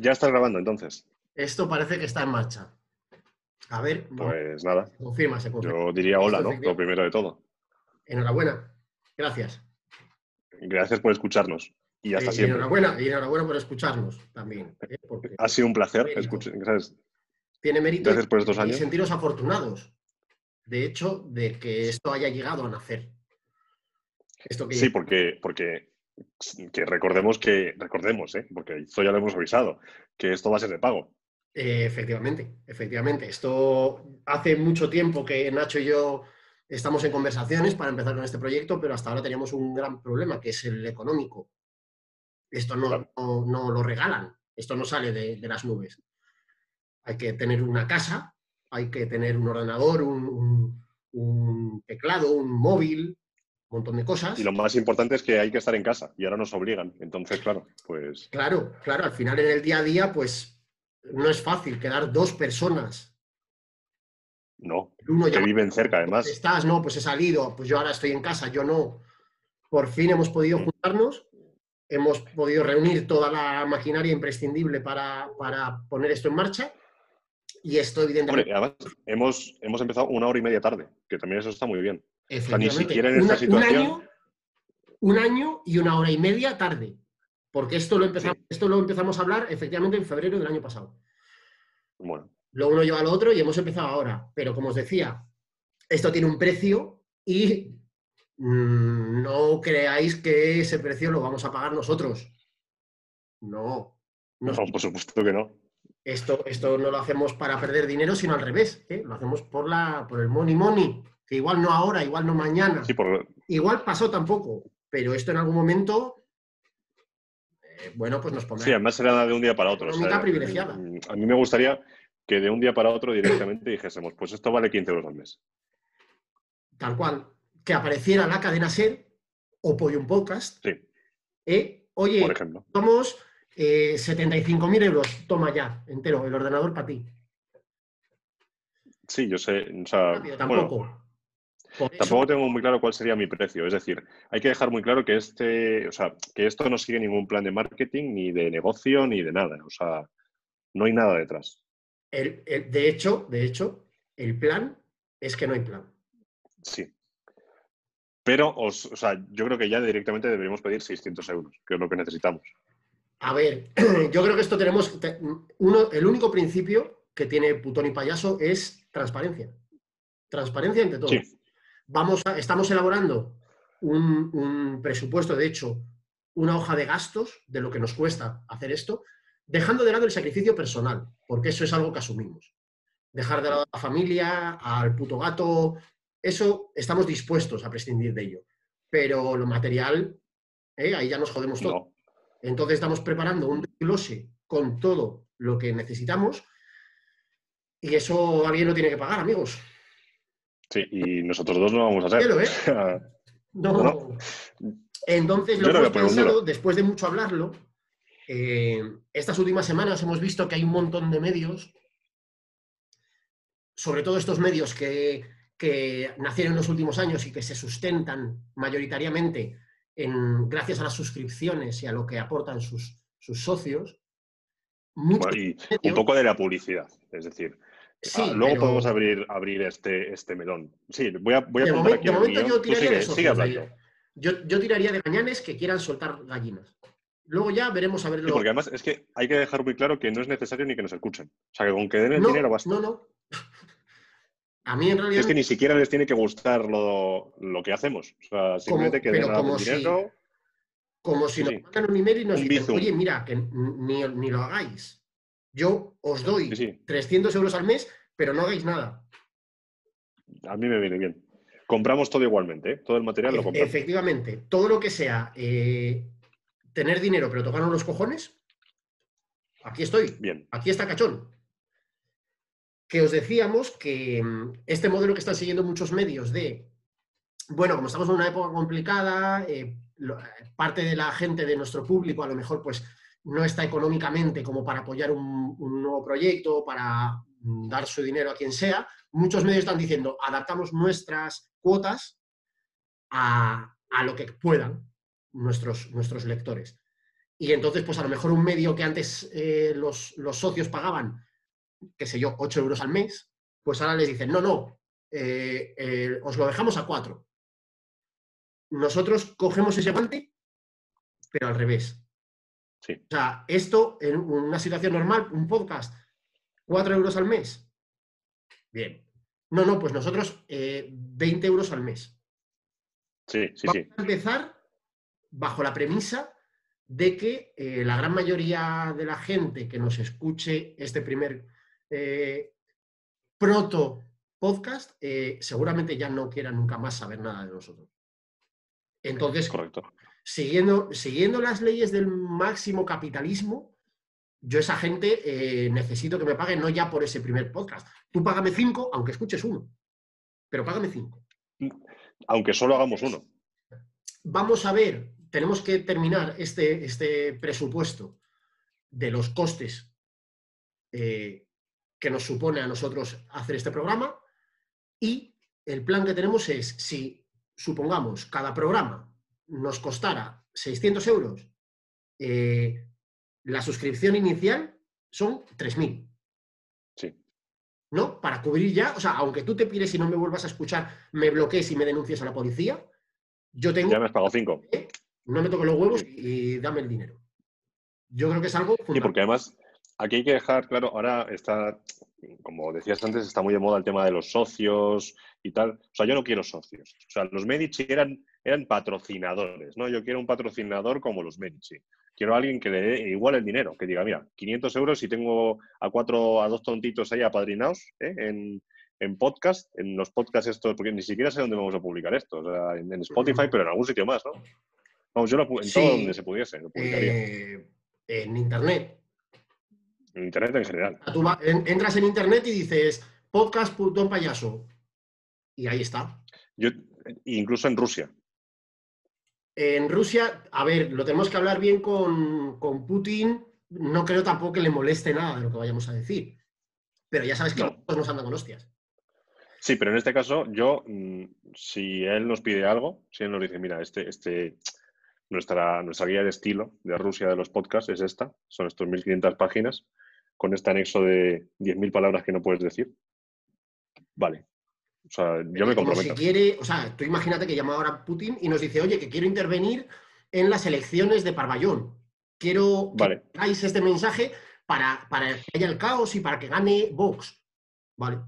Ya estás grabando entonces. Esto parece que está en marcha. A ver, no, Pues nada, se confirma, se confirma. yo diría hola, ¿no? Lo primero de todo. Enhorabuena. Gracias. Gracias por escucharnos. Y hasta Eh, y siempre. enhorabuena, y enhorabuena por escucharnos también. ¿eh? Porque Ha sido un placer. ¿sabes? tiene mérito Gracias por estos y años. sentiros afortunados. De hecho, de que esto haya llegado a nacer. Esto que Sí, porque, porque que recordemos que, recordemos, ¿eh? porque esto ya lo hemos avisado, que esto va a ser de pago. Eh, efectivamente, efectivamente. Esto hace mucho tiempo que Nacho y yo estamos en conversaciones para empezar con este proyecto, pero hasta ahora teníamos un gran problema, que es el económico. Esto no, Claro. no, no lo regalan, esto no sale de, de las nubes. Hay que tener una casa, hay que tener un ordenador, un, un- un teclado, un móvil, montón de cosas. Y lo más importante es que hay que estar en casa y ahora nos obligan. Entonces, claro, pues Claro, claro, al final en el día a día, pues no es fácil quedar dos personas. no. Uno Que ya viven cerca, además. estás, no, pues he salido, pues yo ahora estoy en casa, yo no. Por fin hemos podido Mm. juntarnos, hemos podido reunir toda la maquinaria imprescindible para, para poner esto en marcha y esto evidentemente, Hombre, además, hemos, hemos empezado una hora y media tarde, que también eso está muy bien. Sea, ni efectivamente, siquiera en una- esta situación- un, año, un año y una hora y media tarde, porque esto lo, empezamos, Sí. esto lo empezamos a hablar efectivamente en febrero del año pasado. Bueno, Lo uno lleva al otro y hemos empezado ahora. Pero como os decía, esto tiene un precio y mm, no creáis que ese precio lo vamos a pagar nosotros. No. Nos- no, por supuesto que no. esto, esto no lo hacemos para perder dinero, sino al revés. ¿eh? Lo hacemos por, la, por el money money. Que igual no ahora, igual no mañana. Sí, por, Igual pasó tampoco. Pero esto en algún momento, eh, bueno, pues nos pondrá. sí, además será de un día para otro. o sea, privilegiada. mm, A mí me gustaría que de un día para otro directamente dijésemos, pues esto vale 15 euros al mes. tal cual, que apareciera la cadena SER o Podium Podcast. Sí, ¿eh? Oye, por ejemplo. somos eh, 75.000 euros, toma ya, entero, el ordenador para ti. Sí, yo sé, o sea, Rápido, bueno, tampoco. Eso- tengo muy claro cuál sería mi precio. Es decir, hay que dejar muy claro que este, o sea, que esto no sigue ningún plan de marketing, ni de negocio, ni de nada. O sea, no hay nada detrás. el- el- de hecho, de hecho, el plan es que no hay plan. Sí. Pero, os- o sea, yo creo que ya directamente deberíamos pedir 600 euros, que es lo que necesitamos. A ver, yo creo que esto tenemos. te- uno, el único principio que tiene Putón y Payaso es transparencia. Transparencia entre todos. Sí. Vamos a- estamos elaborando un, un presupuesto, de hecho, una hoja de gastos de lo que nos cuesta hacer esto, dejando de lado el sacrificio personal, porque eso es algo que asumimos. Dejar de lado a la familia, al puto gato, eso estamos dispuestos a prescindir de ello. Pero lo material, ¿eh? ahí ya nos jodemos todo. No. Entonces estamos preparando un desglose con todo lo que necesitamos y eso alguien lo tiene que pagar, amigos. Sí, y nosotros dos no vamos a hacer. ¿eh? No. No. Entonces Yo lo no hemos pensado, después de mucho hablarlo, eh, estas últimas semanas hemos visto que hay un montón de medios, sobre todo estos medios que, que nacieron en los últimos años y que se sustentan mayoritariamente en, gracias a las suscripciones y a lo que aportan sus, sus socios. Bueno, y un poco de la publicidad. Es decir, Sí, ah, luego pero podemos abrir, abrir este, este melón. Sí, voy a, voy a de, apuntar momen- aquí de en el momento yo tiraría sigue, de sigue de- hablando. yo, yo tiraría de gañanes que quieran soltar gallinas. Luego ya veremos a ver Sí, porque además es que hay que dejar muy claro que no es necesario ni que nos escuchen. O sea, que con que den el no, dinero basta. no, no. A mí en realidad es que ni siquiera les tiene que gustar lo, lo que hacemos. O sea, simplemente que den si- dinero. como si nos mandan un email y nos dicen, bizum. oye, mira, que ni, ni lo hagáis. Yo os doy Sí, sí, 300 euros al mes, pero no hagáis nada. a mí me viene bien. Compramos todo igualmente, ¿eh? todo el material lo Efe- compramos. Efectivamente, todo lo que sea eh, tener dinero pero tocarnos los cojones, aquí estoy. Bien. Aquí está Cachón. Que os decíamos que mm, este modelo que están siguiendo muchos medios de, bueno, como estamos en una época complicada, eh, lo- parte de la gente de nuestro público a lo mejor pues no está económicamente como para apoyar un, nuevo proyecto, para mm, dar su dinero a quien sea, muchos medios están diciendo, adaptamos nuestras cuotas a, a lo que puedan nuestros, nuestros lectores. Y entonces, pues a lo mejor un medio que antes eh, los, los, socios pagaban, qué sé yo, 8 euros al mes, pues ahora les dicen, no, no, eh, eh, os lo dejamos a 4. Nosotros cogemos ese guante, pero al revés. Sí. O sea, esto en una situación normal, un podcast, 4 euros al mes. Bien. No, no, pues nosotros 20 euros al mes. Sí, sí, Vamos sí. a empezar bajo la premisa de que eh, la gran mayoría de la gente que nos escuche este primer eh, proto podcast eh, seguramente ya no quiera nunca más saber nada de nosotros. Entonces, Correcto. Siguiendo, siguiendo las leyes del máximo capitalismo, yo esa gente eh, necesito que me pague no ya por ese primer podcast. Tú págame cinco, aunque escuches uno, pero págame cinco. Aunque solo hagamos uno. Vamos a ver, tenemos que terminar este, este presupuesto de los costes eh, que nos supone a nosotros hacer este programa y el plan que tenemos es, si supongamos cada programa nos costara 600 euros, eh, la suscripción inicial son 3.000. Sí. ¿No? Para cubrir ya, o sea, aunque tú te pires y no me vuelvas a escuchar, me bloquees y me denuncies a la policía, yo tengo... Ya me has pagado cinco. No me toques los huevos y dame el dinero. Yo creo que es algo Sí, fundamental. porque además aquí hay que dejar claro, ahora está, como decías antes, está muy de moda el tema de los socios y tal. O sea, yo no quiero socios. O sea, los Medici eran, eran patrocinadores, ¿no? Yo quiero un patrocinador como los Medici. Quiero a alguien que le dé igual el dinero, que diga, mira, 500 euros y tengo a cuatro, a dos tontitos ahí apadrinados ¿eh? en, en podcast, en los podcasts estos, porque ni siquiera sé dónde vamos a publicar esto, o sea, en, en Spotify, pero en algún sitio más, ¿no? Vamos, yo lo, en Sí. todo donde se pudiese, lo publicaría. Eh, en Internet. En Internet en general. Tú va- en- entras en Internet y dices podcast.payaso. Y ahí está. Yo, incluso en Rusia. En Rusia, a ver, lo tenemos que hablar bien con, con Putin. No creo tampoco que le moleste nada de lo que vayamos a decir. Pero ya sabes que No. los nos andan con hostias. Sí, pero en este caso, yo, mm, si él nos pide algo, si él nos dice, mira, este, este, nuestra, nuestra guía de estilo de Rusia de los podcasts es esta, son estos 1500 páginas, con este anexo de 10.000 palabras que no puedes decir. Vale. O sea, yo me comprometo. si quiere, o sea, tú imagínate que llama ahora Putin y nos dice, oye, que quiero intervenir en las elecciones de Parvallón. Quiero que Vale. hagáis este mensaje para, para que haya el caos y para que gane Vox. Vale.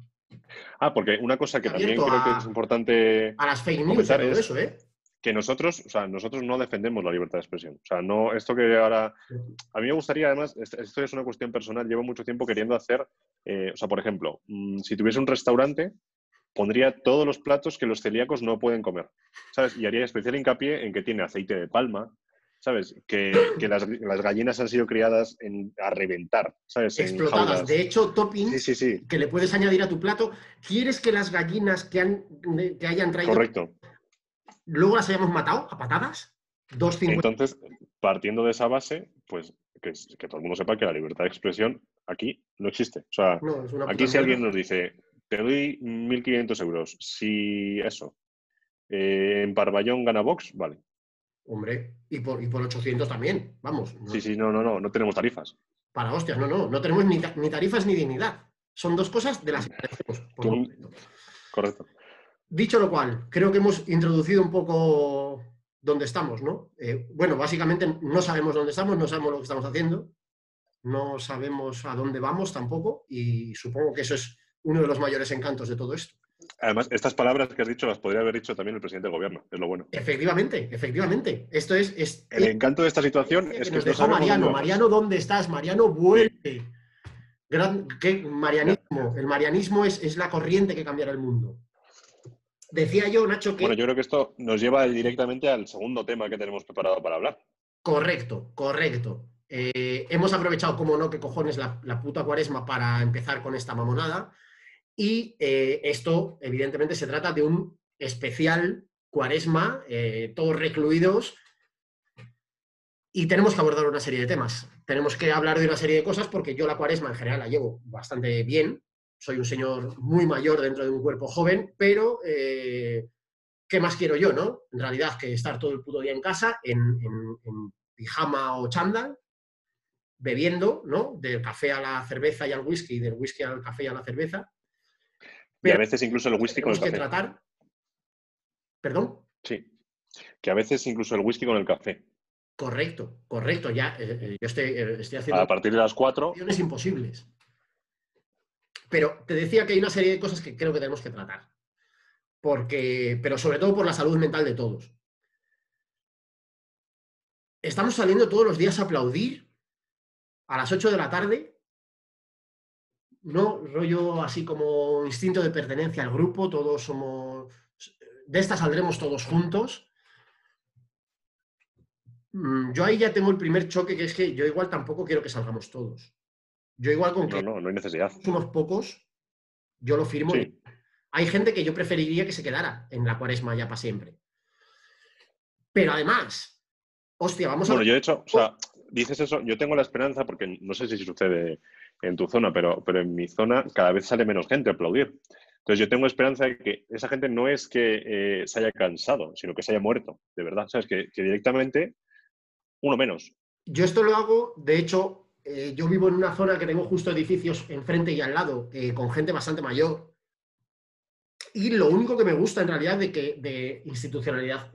Ah, porque una cosa que también creo que es importante A las fake news y todo es- eso, ¿eh? que nosotros, o sea, nosotros no defendemos la libertad de expresión. O sea, no, esto que ahora. A mí me gustaría, además, est- esto es una cuestión personal, llevo mucho tiempo queriendo hacer. eh, o sea, por ejemplo, mm, si tuviese un restaurante, pondría todos los platos que los celíacos no pueden comer. ¿Sabes? Y haría especial hincapié en que tiene aceite de palma. ¿Sabes? Que, que las, las gallinas han sido criadas en, a reventar. ¿Sabes? Explotadas. De hecho, toppings Sí, sí, sí. que le puedes añadir a tu plato. ¿Quieres que las gallinas que, han, que hayan traído Correcto. luego las hayamos matado a patadas? 2.50. Entonces, partiendo de esa base, pues que, que todo el mundo sepa que la libertad de expresión aquí no existe. O sea, No, aquí si alguien nos dice, te doy 1.500 euros, si eso, eh, en Barballón gana Vox, vale. Hombre, y por, y por 800 también. Vamos. no- Sí, sí, no, no, no, no tenemos tarifas. Para hostias, no, no. No tenemos ni, ni tarifas ni dignidad. Son dos cosas de las que carecemos, por. Correcto. Dicho lo cual, creo que hemos introducido un poco dónde estamos, ¿no? Eh, bueno, básicamente no sabemos dónde estamos, no sabemos lo que estamos haciendo, no sabemos a dónde vamos tampoco y supongo que eso es uno de los mayores encantos de todo esto. Además, estas palabras que has dicho las podría haber dicho también el presidente del gobierno, es lo bueno. Efectivamente, efectivamente. Esto es... es El encanto de esta situación es que nos no dejó Mariano. Mariano, ¿dónde estás? Mariano, vuelve. Gran, ¿qué? Marianismo. El marianismo es, es la corriente que cambiará el mundo. Decía yo, Nacho, que... Bueno, yo creo que esto nos lleva directamente al segundo tema que tenemos preparado para hablar. Correcto, correcto. Eh, hemos aprovechado, como no, que cojones la, la puta cuaresma para empezar con esta mamonada. Y eh, esto, evidentemente, se trata de un especial cuaresma, eh, todos recluidos. Y tenemos que abordar una serie de temas. Tenemos que hablar de una serie de cosas porque yo la cuaresma en general la llevo bastante bien. Soy un señor muy mayor dentro de un cuerpo joven, pero eh, ¿qué más quiero yo, no? En realidad, que estar todo el puto día en casa, en, en- pijama o chándal, bebiendo, ¿no? Del café a la cerveza y al whisky, del whisky al café y a la cerveza. Y a veces incluso el whisky con el que café. tratar. ¿Perdón? Sí. Que a veces incluso el whisky con el café. Correcto, correcto. Ya eh, eh, yo estoy, eh, estoy haciendo A partir de las 4, opciones imposibles. Pero te decía que hay una serie de cosas que creo que tenemos que tratar. Porque, pero sobre todo por la salud mental de todos. Estamos saliendo todos los días a aplaudir a las 8 de la tarde. No, rollo así como instinto de pertenencia al grupo, todos somos. De esta saldremos todos juntos. Mm, Yo ahí ya tengo el primer choque, que es que yo igual tampoco quiero que salgamos todos. Yo igual con que no, no, no hay necesidad. unos pocos, yo lo firmo. Sí. Hay gente que yo preferiría que se quedara en la cuaresma ya para siempre. Pero además, hostia, vamos a... Bueno, yo de hecho, o sea, dices eso, yo tengo la esperanza, porque no sé si sucede en tu zona, pero, pero en mi zona cada vez sale menos gente a aplaudir. Entonces yo tengo esperanza de que esa gente no es que eh, se haya cansado, sino que se haya muerto, de verdad. ¿Sabes? Que, directamente uno menos. Yo esto lo hago, de hecho, eh, yo vivo en una zona que tengo justo edificios enfrente y al lado, eh, con gente bastante mayor. Y lo único que me gusta en realidad de que de institucionalidad,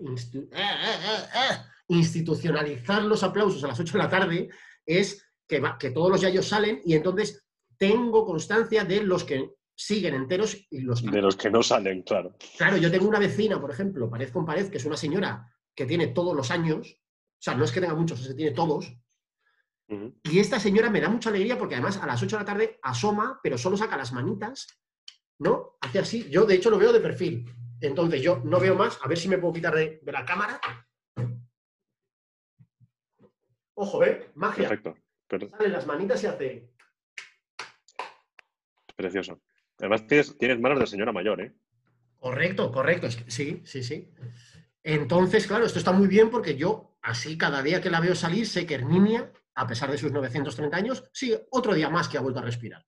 institucionalizar los aplausos a las 8 de la tarde es que, va- que todos los yayos salen y entonces tengo constancia de los que siguen enteros y los que De los que no salen, claro. Claro, yo tengo una vecina, por ejemplo, pared con pared, que es una señora que tiene todos los años, o sea, no es que tenga muchos, es que tiene todos, y esta señora me da mucha alegría porque además a las 8 de la tarde asoma, pero solo saca las manitas, ¿no? Hace así, yo de hecho lo veo de perfil, entonces yo no veo más, a ver si me puedo quitar de, de la cámara. Ojo, ¿eh? Magia. Perfecto. Salen las manitas y hace... precioso. Además, tienes, tienes manos de señora mayor, ¿eh? Correcto, correcto. sí, sí, sí. Entonces, claro, esto está muy bien porque yo, así cada día que la veo salir, sé que Herminia, a pesar de sus 930 años, sigue otro día más que ha vuelto a respirar.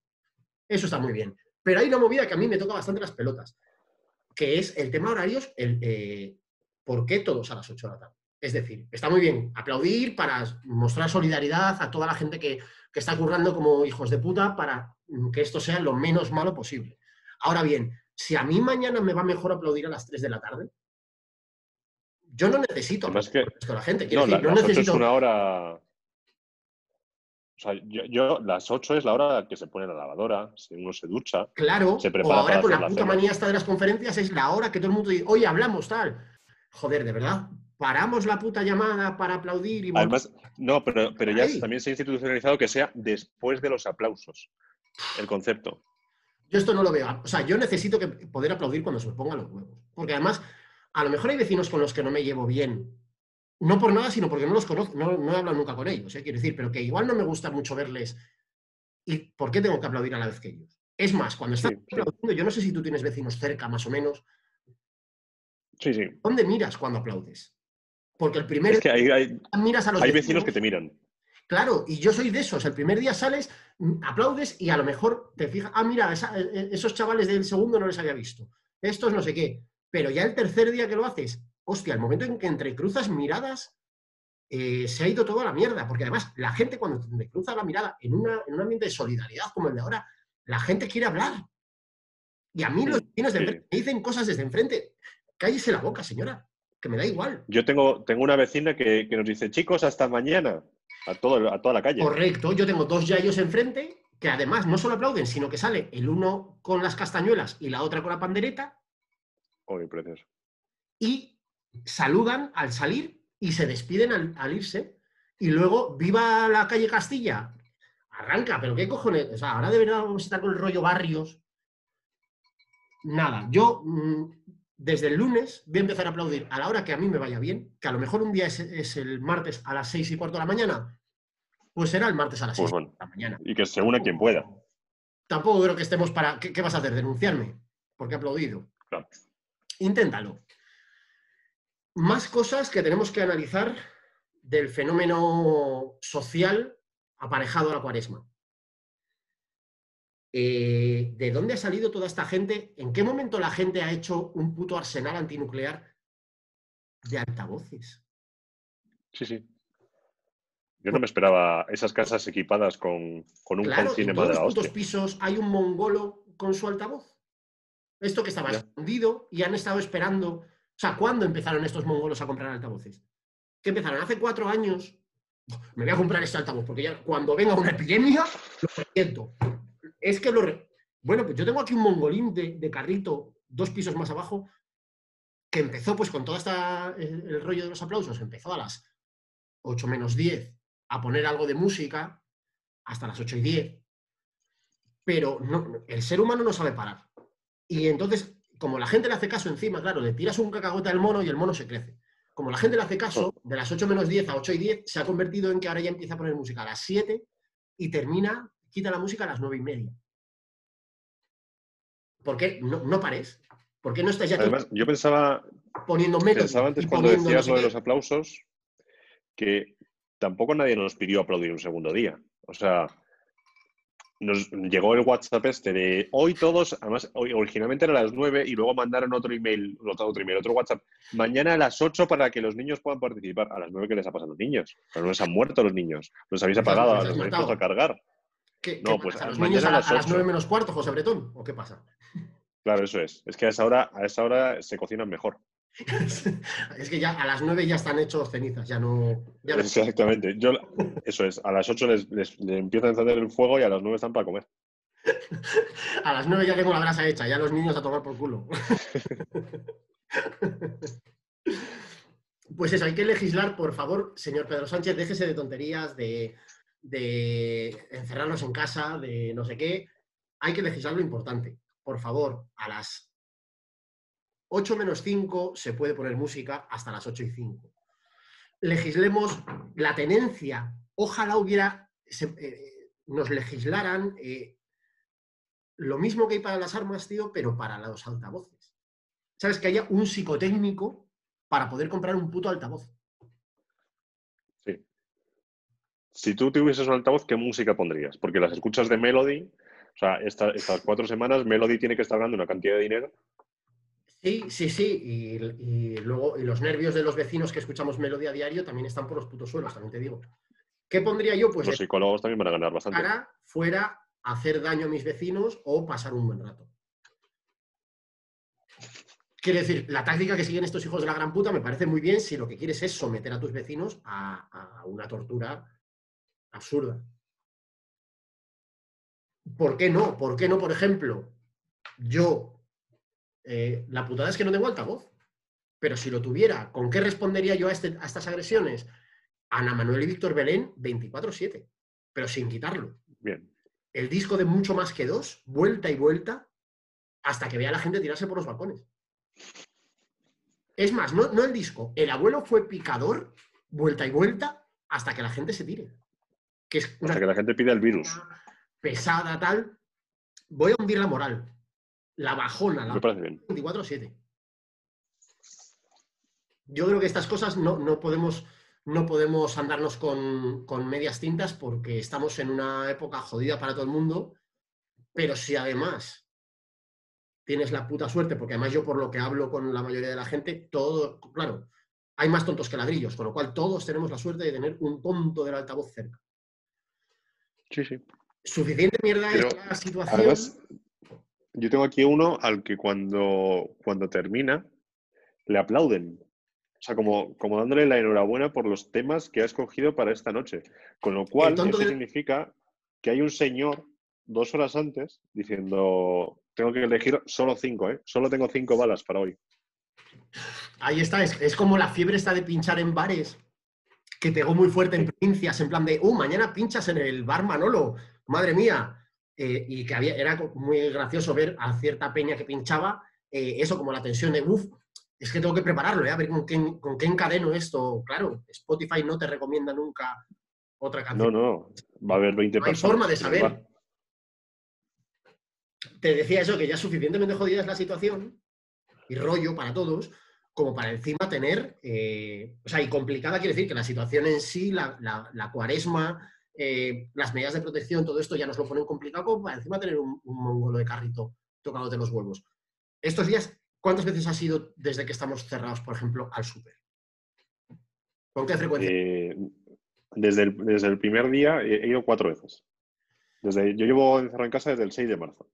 Eso está muy bien. Pero hay una movida que a mí me toca bastante las pelotas, que es el tema horarios, el eh, por qué todos a las 8 de la tarde. Es decir, está muy bien aplaudir para mostrar solidaridad a toda la gente que, que está currando como hijos de puta para mm, que esto sea lo menos malo posible. Ahora bien, si a mí mañana me va mejor aplaudir a las 3 de la tarde, yo no necesito Además que- a la gente. Quiero No, la- decir, no las 8 necesito. es una hora. O sea, yo, yo- las 8 es la hora que se pone la lavadora, si uno se ducha. Claro, se o prepara ahora para con la la puta manía esta de las conferencias es la hora que todo el mundo dice, oye, hablamos tal. Joder, de verdad, paramos la puta llamada para aplaudir y Además, no, pero, pero ya Ahí. también se ha institucionalizado que sea después de los aplausos. El concepto. Yo esto no lo veo. O sea, yo necesito que poder aplaudir cuando se me pongan los huevos. Porque además, a lo mejor hay vecinos con los que no me llevo bien. No por nada, sino porque no los conozco, no, no he hablado nunca con ellos, ¿eh? quiero decir, pero que igual no me gusta mucho verles. ¿Y por qué tengo que aplaudir a la vez que ellos? Es más, cuando estás Sí, sí. aplaudiendo, yo no sé si tú tienes vecinos cerca, más o menos, Sí, sí. ¿dónde miras cuando aplaudes? Porque el primer Es que hay, miras a los hay vecinos que te miran. Claro, y yo soy de esos. El primer día sales, aplaudes y a lo mejor te fijas, ah, mira, esa- eh, eh, esos chavales del segundo no les había visto. Estos no sé qué. Pero ya el tercer día que lo haces, hostia, el momento en que entrecruzas miradas, eh, se ha ido todo a la mierda. Porque además, la gente cuando te entrecruza la mirada en, una, en un ambiente de solidaridad como el de ahora, la gente quiere hablar. Y a mí los vecinos de sí. enfrente me dicen cosas desde enfrente. Cállese la boca, señora, que me da igual. Yo tengo, tengo una vecina que, que nos dice, chicos, hasta mañana. A, todo, a toda la calle. Correcto, yo tengo dos yayos enfrente que además no solo aplauden, sino que sale el uno con las castañuelas y la otra con la pandereta Uy, precioso. y saludan al salir y se despiden al, al irse. Y luego, viva la calle Castilla, arranca, pero qué cojones, o sea, ahora de verdad vamos a estar con el rollo barrios. Nada, yo mm, desde el lunes voy a empezar a aplaudir a la hora que a mí me vaya bien, que a lo mejor un día es, es el martes a las seis y cuarto de la mañana, pues será el martes a las Pues seis bueno. de la mañana. Y que se una quien pueda. Tampoco creo que estemos para. ¿Qué, qué vas a hacer? ¿Denunciarme? Porque he aplaudido. Claro. Inténtalo. Más cosas que tenemos que analizar del fenómeno social aparejado a la cuaresma. Eh, ¿De dónde ha salido toda esta gente? ¿En qué momento la gente ha hecho un puto arsenal antinuclear de altavoces? Sí, sí. Yo no me esperaba esas casas equipadas con, con un Claro, en de la hostia. pisos hay un mongolo con su altavoz. Esto que estaba Ya. escondido y han estado esperando. O sea, ¿cuándo empezaron estos mongolos a comprar altavoces? Que empezaron hace cuatro años. Me voy a comprar este altavoz, porque ya cuando venga una epidemia, lo reviento. Es que lo. re- Bueno, pues yo tengo aquí un mongolín de, de carrito, dos pisos más abajo, que empezó pues con todo esta, el, el rollo de los aplausos, empezó a las 8 menos 10 a poner algo de música hasta las 8 y 10. Pero no, el ser humano no sabe parar. Y entonces, como la gente le hace caso encima, claro, le tiras un cacagote al mono y el mono se crece. Como la gente le hace caso, de las 8 menos 10 a 8 y 10, se ha convertido en que ahora ya empieza a poner música a las 7 y termina, quita la música a las 9 y media. ¿Por qué no, no pares? ¿Por qué no estás ya Además, yo pensaba, poniendo métodos pensaba antes cuando no decías lo de los aplausos que tampoco nadie nos pidió aplaudir un segundo día. O sea, nos llegó el WhatsApp este de hoy todos, además originalmente era a las 9 y luego mandaron otro email, otro, otro email, otro WhatsApp, mañana a las 8 para que los niños puedan participar. A las 9 que les ha pasado a los niños. Las 9 se han muerto los niños. Los habéis Les apagado, les los habéis puesto a cargar. ¿Qué, No, qué pues pasa? a- ¿Los niños a, a la- las a las 9 ocho. menos cuarto, José Bretón? ¿O qué pasa? Claro, eso es. Es que a esa hora, a esa hora se cocinan mejor. es que ya a las 9 ya están hechos cenizas, ya no. Ya no- Exactamente. Yo, eso es. A las 8 les, les, les a encender el fuego y a las 9 están para comer. a las 9 ya tengo la brasa hecha, ya los niños a tomar por culo. Pues eso, hay que legislar, por favor, señor Pedro Sánchez, déjese de tonterías, de, de encerrarnos en casa, de no sé qué. Hay que legislar lo importante. Por favor, a las 8 menos 5 se puede poner música hasta las 8 y 5. Legislemos la tenencia. Ojalá hubiera, eh, nos legislaran eh, lo mismo que hay para las armas, tío, pero para los altavoces. ¿Sabes? Que haya un psicotécnico para poder comprar un puto altavoz. Sí. Si tú tuvieses un altavoz, ¿qué música pondrías? Porque las escuchas de Melody, o sea, esta- estas cuatro semanas, Melody tiene que estar ganando una cantidad de dinero. Sí, sí, sí. Y, y luego y los nervios de los vecinos que escuchamos melodía a diario también están por los putos suelos, también te digo. ¿Qué pondría yo? Pues Los psicólogos también van a ganar bastante. fuera hacer daño a mis vecinos o pasar un buen rato. Quiere decir, la táctica que siguen estos hijos de la gran puta me parece muy bien si lo que quieres es someter a tus vecinos a, a una tortura absurda. ¿Por qué no? ¿Por qué no, por ejemplo, yo, eh, la putada es que no tengo altavoz, pero si lo tuviera, ¿con qué respondería yo a, este- a estas agresiones? Ana Manuel y Víctor Belén 24-7, pero sin quitarlo Bien. el disco de mucho más que dos, vuelta y vuelta, hasta que vea a la gente tirarse por los balcones. Es más, no, no el disco, el abuelo fue picador, vuelta y vuelta, hasta que la gente se tire. Que es una Hasta que la gente pide el virus. pesada, tal. Voy a hundir la moral. La bajona, la Me parece bien. 24-7. Yo creo que estas cosas no, no podemos, no podemos andarnos con, con medias tintas porque estamos en una época jodida para todo el mundo, pero si además tienes la puta suerte, porque además yo por lo que hablo con la mayoría de la gente, todo, claro, hay más tontos que ladrillos, con lo cual todos tenemos la suerte de tener un tonto del altavoz cerca. Sí, sí. Suficiente mierda Pero, es la situación. Además, yo tengo aquí uno al que cuando, cuando termina le aplauden. O sea, como, como dándole la enhorabuena por los temas que ha escogido para esta noche. Con lo cual, eso del- significa que hay un señor dos horas antes diciendo, tengo que elegir solo cinco, ¿eh? Solo tengo cinco balas para hoy. Ahí está, es, es como la fiebre esta de pinchar en bares, que pegó muy fuerte en provincias, en plan de, uh, mañana pinchas en el bar Manolo, madre mía. Eh, y que había, era muy gracioso ver a cierta peña que pinchaba, eh, eso como la tensión de, uff, es que tengo que prepararlo, ¿eh? a ver con qué, con qué encadeno esto. Claro, Spotify no te recomienda nunca otra No, canción. no, va a haber 20 No hay personas. forma de saber. te decía eso, que ya suficientemente jodida es la situación y rollo para todos, como para encima tener, eh, o sea, y complicada quiere decir que la situación en sí, la, la- cuaresma, eh, las medidas de protección, todo esto ya nos lo ponen complicado, como para encima tener un, un mongolo de carrito tocándote los huevos. Estos días, ¿cuántas veces has ido desde que estamos cerrados, por ejemplo, al súper? ¿Con qué frecuencia? Eh, Desde el, desde el primer día he ido cuatro veces. Desde, yo llevo encerrado en casa desde el 6 de marzo.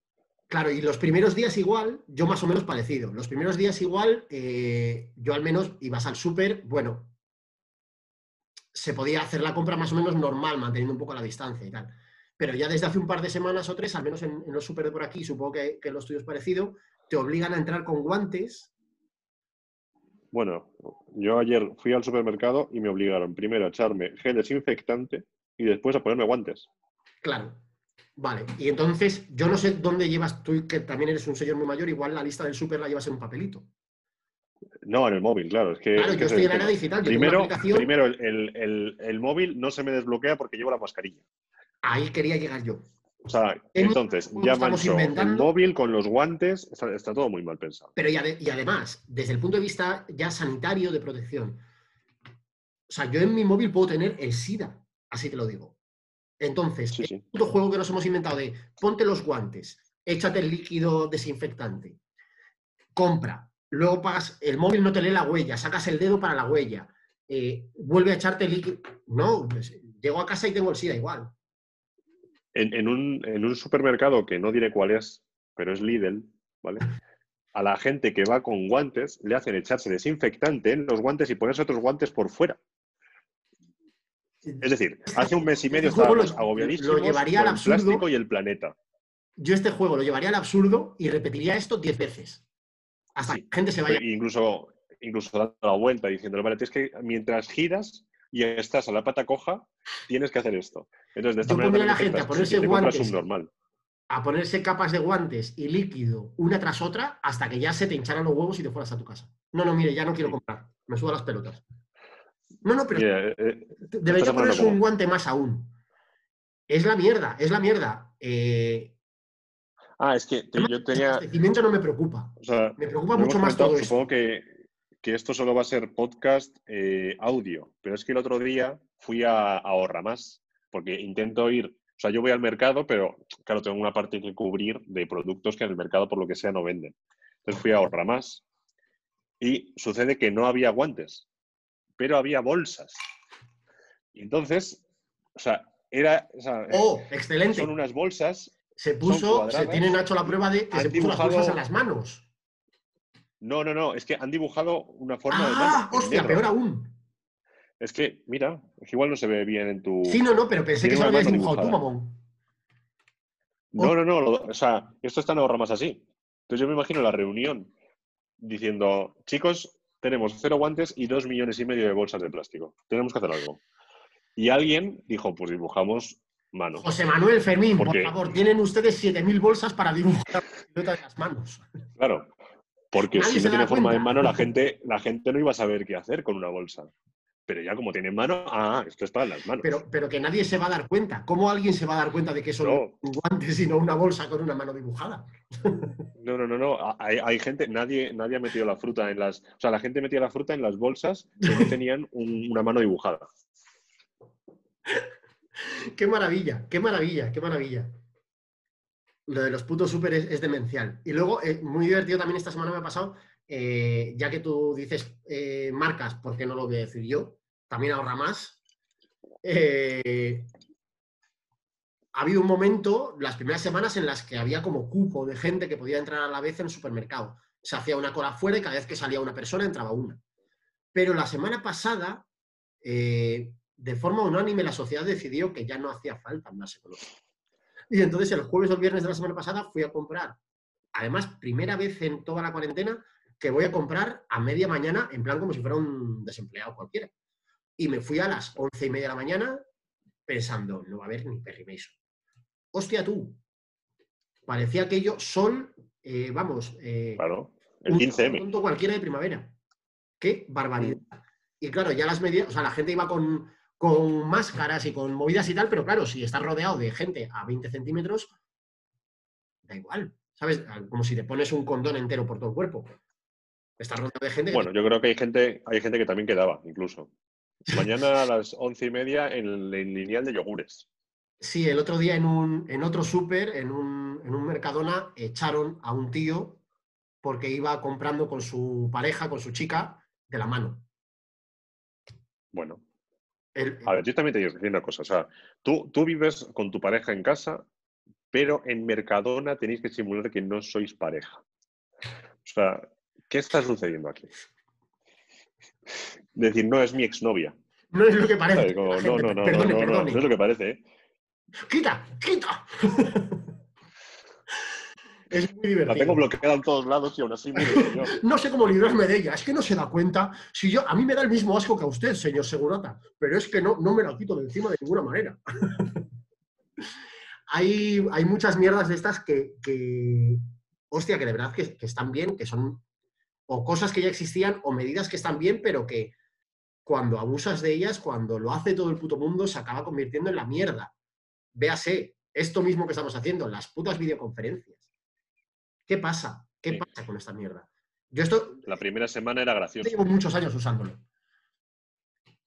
Claro, y los primeros días igual, yo más o menos parecido. Los primeros días igual, eh, yo al menos ibas al súper, bueno, se podía hacer la compra más o menos normal, manteniendo un poco la distancia y tal. Pero ya desde hace un par de semanas o tres, al menos en, en los súper de por aquí, supongo que, que en los tuyos parecido, te obligan a entrar con guantes. Bueno, yo ayer fui al supermercado y me obligaron primero a echarme gel desinfectante y después a ponerme guantes. Claro. Vale, y entonces yo no sé dónde llevas tú, que también eres un señor muy mayor, igual la lista del súper la llevas en un papelito. No, en el móvil, claro. Es que, Claro, es que yo estoy es en el la era digital, yo tengo una Primero, aplicación, primero el, el- el- el móvil no se me desbloquea porque llevo la mascarilla. ahí quería llegar yo. O sea, En entonces, ya mancho el inventando- móvil con los guantes, está, está todo muy mal pensado. Pero y, ade- y además, desde el punto de vista ya sanitario de protección, o sea, yo en mi móvil puedo tener el SIDA, así te lo digo. Entonces, Sí, el sí. puto juego que nos hemos inventado de ponte los guantes, échate el líquido desinfectante, compra, luego pagas, el móvil no te lee la huella, sacas el dedo para la huella, eh, vuelve a echarte el líquido. No, pues, llego a casa y tengo el SIDA igual. En, en un, en un supermercado que no diré cuál es, pero es Lidl, ¿vale? A la gente que va con guantes le hacen echarse desinfectante en los guantes y ponerse otros guantes por fuera. Es decir, hace un mes y medio Este juego lo- estábamos agobiadísimos lo llevaría al el absurdo. plástico y el planeta. Yo este juego lo llevaría al absurdo y repetiría esto 10 veces. Hasta Sí. que gente se vaya. E incluso, incluso dando la vuelta diciéndole, vale, es que mientras giras y estás a la pata coja, tienes que hacer esto. Entonces, de esta Yo manera a la gente a ponerse guantes. a ponerse capas de guantes y líquido una tras otra hasta que ya se te hincharan los huevos y te fueras a tu casa. No, no, mire, ya no quiero comprar. Me subo a las pelotas. No, no, pero Mira, eh, eh, debería ponerse un guante más aún. Es la mierda, es la mierda. Eh, ah, es que te- además, yo el tenía... abastecimiento no me preocupa. O sea, Me preocupa mucho más todo esto. Supongo que, que esto solo va a ser podcast eh, audio, pero es que el otro día fui a, a Ahorra Más, porque intento ir, o sea, yo voy al mercado, pero claro, tengo una parte que cubrir de productos que en el mercado por lo que sea no venden. Entonces fui a Ahorra Más y sucede que no había guantes, pero había bolsas. Y entonces, o sea, era, o sea, Oh, excelente. son unas bolsas Se puso, se cuadradas, tiene Nacho la prueba de que se puso las bolsas en las manos. No, no, no, es que han dibujado una forma de Ah, mano. en hostia, peor aún. Es que, mira, es que igual no se ve bien en tu. Sí, no, no, pero pensé que se lo habías mano dibujado tú, mamón. No, no, no, lo- o sea, esto está en ahorra más así. Entonces yo me imagino la reunión diciendo, chicos, tenemos cero guantes y dos millones y medio de bolsas de plástico. Tenemos que hacer algo. Y alguien dijo, pues dibujamos manos. José Manuel Fermín, por favor, tienen ustedes 7.000 bolsas para dibujar de las manos. Claro. Porque Nadie si no tiene forma de mano, la gente, la gente no iba a saber qué hacer con una bolsa. Pero ya como tiene mano, ah, esto es para las manos. Pero, pero que nadie se va a dar cuenta. ¿Cómo alguien se va a dar cuenta de que son No. guantes y no una bolsa con una mano dibujada? No, no, no, no. Hay, gente, nadie, nadie ha metido la fruta en las. O sea, la gente metía la fruta en las bolsas que no tenían un- una mano dibujada. ¡Qué maravilla! ¡Qué maravilla! ¡Qué maravilla! Lo de los putos súper es, demencial. Y luego, eh, muy divertido también esta semana me ha pasado, eh, ya que tú dices eh, marcas, ¿por qué no lo voy a decir yo? También ahorra más. Eh, ha habido un momento, las primeras semanas, en las que había como cupo de gente que podía entrar a la vez en el supermercado. Se hacía una cola fuera y cada vez que salía una persona entraba una. Pero la semana pasada, eh, de forma unánime, la sociedad decidió que ya no hacía falta andarse con Y entonces el jueves o viernes de la semana pasada fui a comprar, además, primera vez en toda la cuarentena, que voy a comprar a media mañana, en plan como si fuera un desempleado cualquiera. Y me fui a las once y media de la mañana pensando, no va a haber ni Perry. Hostia tú, parecía aquello sol, eh, vamos, eh, Claro. El un 15M. tonto cualquiera de primavera. Qué barbaridad. Y claro, ya las medidas, o sea, la gente iba con, con máscaras y con movidas y tal, pero claro, si estás rodeado de gente a 20 centímetros, da igual, ¿sabes? Como si te pones un condón entero por todo el cuerpo. Estás rodeado de gente que Bueno, yo creo que hay gente, hay gente que también quedaba, incluso. Mañana a las once y media en el lineal de yogures. Sí, el otro día en, un, en otro súper, en un, en un Mercadona, echaron a un tío porque iba comprando con su pareja, con su chica, de la mano. Bueno, A ver, yo también te digo una cosa. O sea, tú, tú vives con tu pareja en casa, pero en Mercadona tenéis que simular que no sois pareja. O sea, ¿qué está sucediendo aquí? Decir, no, es mi exnovia. No es lo que parece. no, no, no, no, no, no, es lo que parece. ¿eh? ¡Quita! ¡Quita! es muy divertido. La tengo bloqueada en todos lados y aún así No sé cómo librarme de ella, es que no se da cuenta. Si yo, a mí me da el mismo asco que a usted, señor Segurata, pero es que no, no me la quito de encima de ninguna manera. hay, hay muchas mierdas de estas que, que hostia, que de verdad que, que están bien, que son o cosas que ya existían o medidas que están bien, pero que cuando abusas de ellas, cuando lo hace todo el puto mundo, se acaba convirtiendo en la mierda. Véase, esto mismo que estamos haciendo, las putas videoconferencias. ¿Qué pasa? ¿Qué pasa con esta mierda? Yo esto... La primera semana era gracioso. Llevo muchos años usándolo.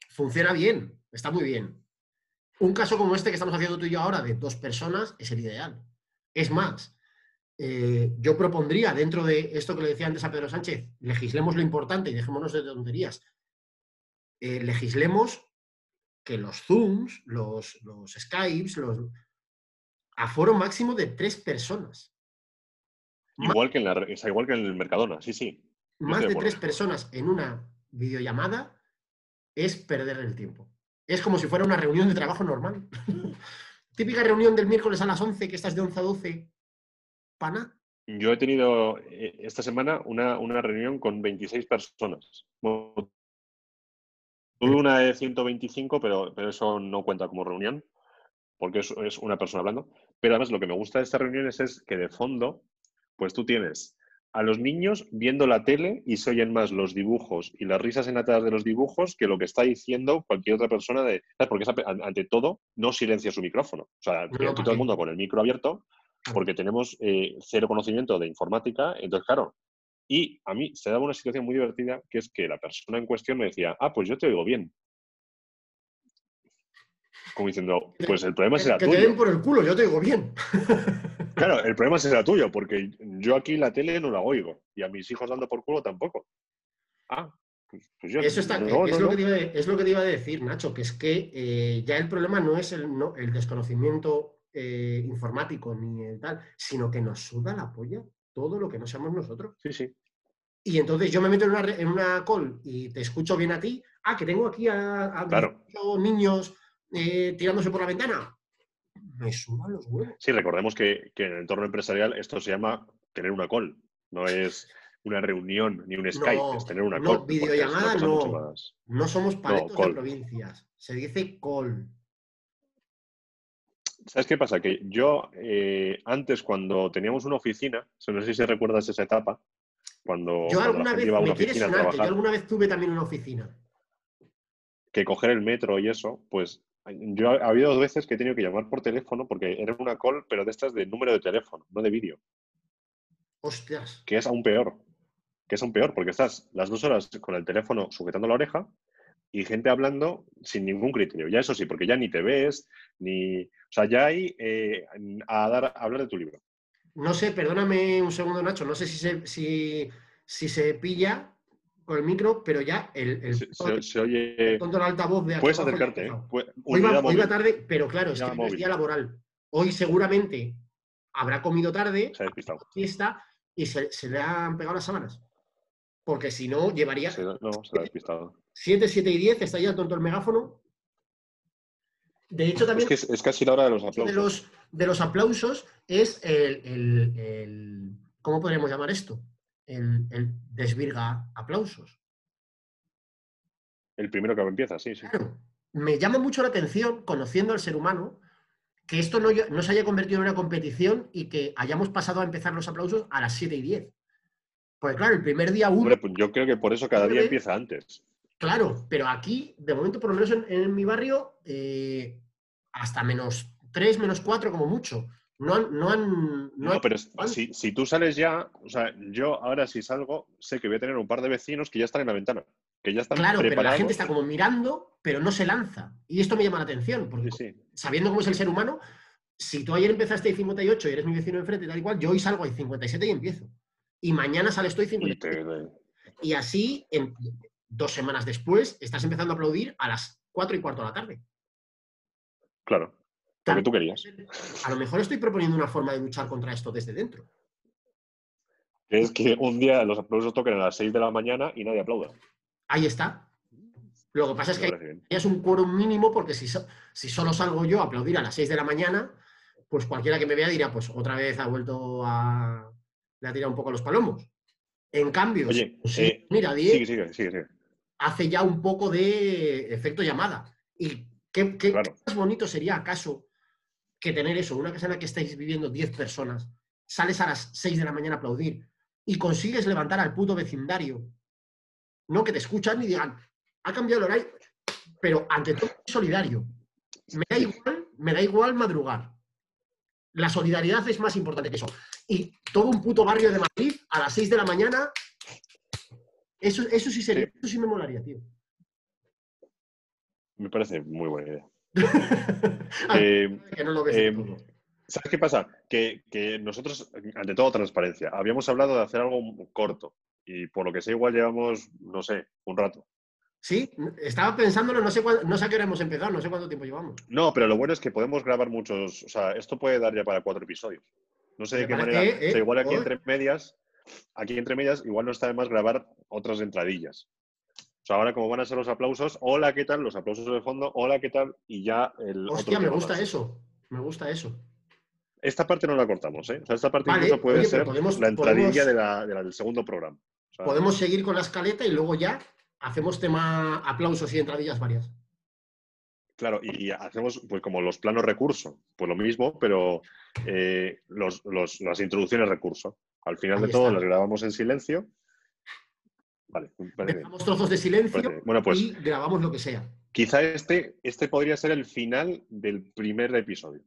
Funciona bien, está muy bien. Un caso como este que estamos haciendo tú y yo ahora de dos personas es el ideal. Es más, eh, yo propondría dentro de esto que le decía antes a Pedro Sánchez, legislemos lo importante y dejémonos de tonterías. Eh, legislemos que los Zooms, los, los Skypes, los aforo máximo de tres personas. Igual que, en la, igual que en el Mercadona, sí, sí. Más de, tres personas en una videollamada es perder el tiempo. Es como si fuera una reunión de trabajo normal. Típica reunión del miércoles a las 11, que estás de 11 a 12 pana? Yo he tenido eh, esta semana una, reunión con 26 personas. Tuve una de 125, pero, pero eso no cuenta como reunión, porque es, es una persona hablando. Pero además lo que me gusta de estas reuniones es que de fondo, pues tú tienes a los niños viendo la tele y se oyen más los dibujos y las risas enlatadas de los dibujos que lo que está diciendo cualquier otra persona de... Porque ante todo no silencia su micrófono. O sea, todo el mundo con el micro abierto porque tenemos eh, cero conocimiento de informática. Entonces, claro, y a mí se daba una situación muy divertida, que es que la persona en cuestión me decía, ah, pues yo te oigo bien. Como diciendo, pues el problema será tuyo. Que te den por el culo, yo te oigo bien. Claro, el problema será tuyo, porque yo aquí la tele no la oigo y a mis hijos dando por culo tampoco. Ah, pues, pues yo Eso está, es, Lo que te iba es, lo que te iba a decir, Nacho, que es que eh, ya el problema no es el, no, el desconocimiento eh, informático ni tal, sino que nos suda la polla todo lo que no seamos nosotros. Sí, sí. Y entonces yo me meto en una, en una call y te escucho bien a ti. Ah, que tengo aquí a, niños eh, tirándose por la ventana. Me suban los huevos. Sí, recordemos que, en el entorno empresarial esto se llama tener una call. No es una reunión ni un Skype, es tener una call. Videollamada no. No somos paletos de provincias. Se dice call. ¿Sabes qué pasa? Que yo eh, antes, cuando teníamos una oficina, no sé si recuerdas esa etapa, cuando, yo alguna vez, a una oficina a yo alguna vez tuve también una oficina. Que coger el metro y eso, pues yo ha habido dos veces que he tenido que llamar por teléfono porque era una call, pero de estas de número de teléfono, no de vídeo. Hostias. Que es aún peor. Que es aún peor, porque estás las dos horas con el teléfono sujetando la oreja y gente hablando sin ningún criterio. Ya eso sí, porque ya ni te ves, ni... O sea, ya hay eh, a, dar, a hablar de tu libro. No sé, perdóname un segundo, Nacho, no sé si se, si, si se pilla con el micro, pero ya el, el se, oye... el altavoz de Puedes acercarte, ¿eh? Hoy va, tarde, pero claro, es que es día laboral. Hoy seguramente habrá comido tarde, se ha despistado. fiesta, y se, se, le han pegado las sábanas. Porque si no, llevaría... no, se ha despistado. 7, 7 y 10, está ya tonto el megáfono. De hecho, también. Es, que es, casi la hora de los aplausos. De los, aplausos es el, ¿Cómo podríamos llamar esto? El, desvirga aplausos. El primero que empieza, sí, sí. Me llama mucho la atención, conociendo al ser humano, que esto no, no, se haya convertido en una competición y que hayamos pasado a empezar los aplausos a las 7 y 10. Pues claro, el primer día uno. pues yo creo que por eso cada día empieza antes. Claro, pero aquí, de momento, por lo menos en, mi barrio, eh, hasta menos 3, menos 4 como mucho. No han... No, han, no, pero si, si, tú sales ya, o sea, yo ahora si salgo, sé que voy a tener un par de vecinos que ya están en la ventana, que ya están Claro, pero la gente está como mirando, pero no se lanza. Y esto me llama la atención, porque sabiendo cómo es el ser humano, si tú ayer empezaste a 58 y eres mi vecino enfrente y tal igual, yo hoy salgo a 57 y empiezo. Y mañana sale estoy 57. Y, y así, em, dos semanas después, estás empezando a aplaudir a las 4 y cuarto de la tarde. Claro, lo que tú querías. A lo mejor estoy proponiendo una forma de luchar contra esto desde dentro. Es que un día los aplausos toquen a las 6 de la mañana y nadie aplauda. Ahí está. Lo que pasa es que es un quórum mínimo porque si, si solo salgo yo a aplaudir a las 6 de la mañana, pues cualquiera que me vea dirá, pues otra vez ha vuelto a... le ha tirado un poco los palomos. En cambio, Oye, si, eh, mira, sigue, sigue, sigue, hace ya un poco de efecto llamada. ¿Y qué, qué, Claro. más bonito sería acaso que tener eso? Una casa en la que estáis viviendo 10 personas, sales a las 6 de la mañana a aplaudir y consigues levantar al puto vecindario. No que te escuchan y digan, ha cambiado el horario, pero ante todo solidario. Me da igual, me da igual madrugar. La solidaridad es más importante que eso. Y todo un puto barrio de Madrid a las 6 de la mañana, eso, eso sí sería, Sí. eso sí me molaría, tío. Me parece muy buena idea. Eh, que no lo ves eh, todo. ¿Sabes qué pasa? Que, que nosotros, ante todo, transparencia. Habíamos hablado de hacer algo corto y por lo que sé, igual llevamos, no sé, un rato. Sí, estaba pensándolo, no sé, cuándo- no sé a qué hora hemos empezado, no sé cuánto tiempo llevamos. No, pero lo bueno es que podemos grabar muchos. O sea, esto puede dar ya para cuatro episodios. No sé de qué manera. eh, o sea, igual aquí entre medias, aquí entre medias, igual no está de más grabar otras entradillas. O sea, ahora como van a ser los aplausos, hola, ¿qué tal? Los aplausos de fondo, hola, ¿qué tal? Y ya el otro Hostia, me gusta más. eso. Me gusta eso. Esta parte no la cortamos, ¿eh? O sea, esta parte Vale, incluso puede oye, ser podemos- la entradilla podemos- de la- de la- del segundo programa. O sea, Podemos seguir con la escaleta y luego ya hacemos tema aplausos y entradillas varias. Claro, y y hacemos pues como los planos recurso, pues lo mismo, pero eh, los- los- las introducciones recurso. Al final Ahí de todo está. las grabamos en silencio. Vale, Dejamos trozos de silencio parece. Bueno, pues y grabamos lo que sea. quizá este, este podría ser el final del primer episodio.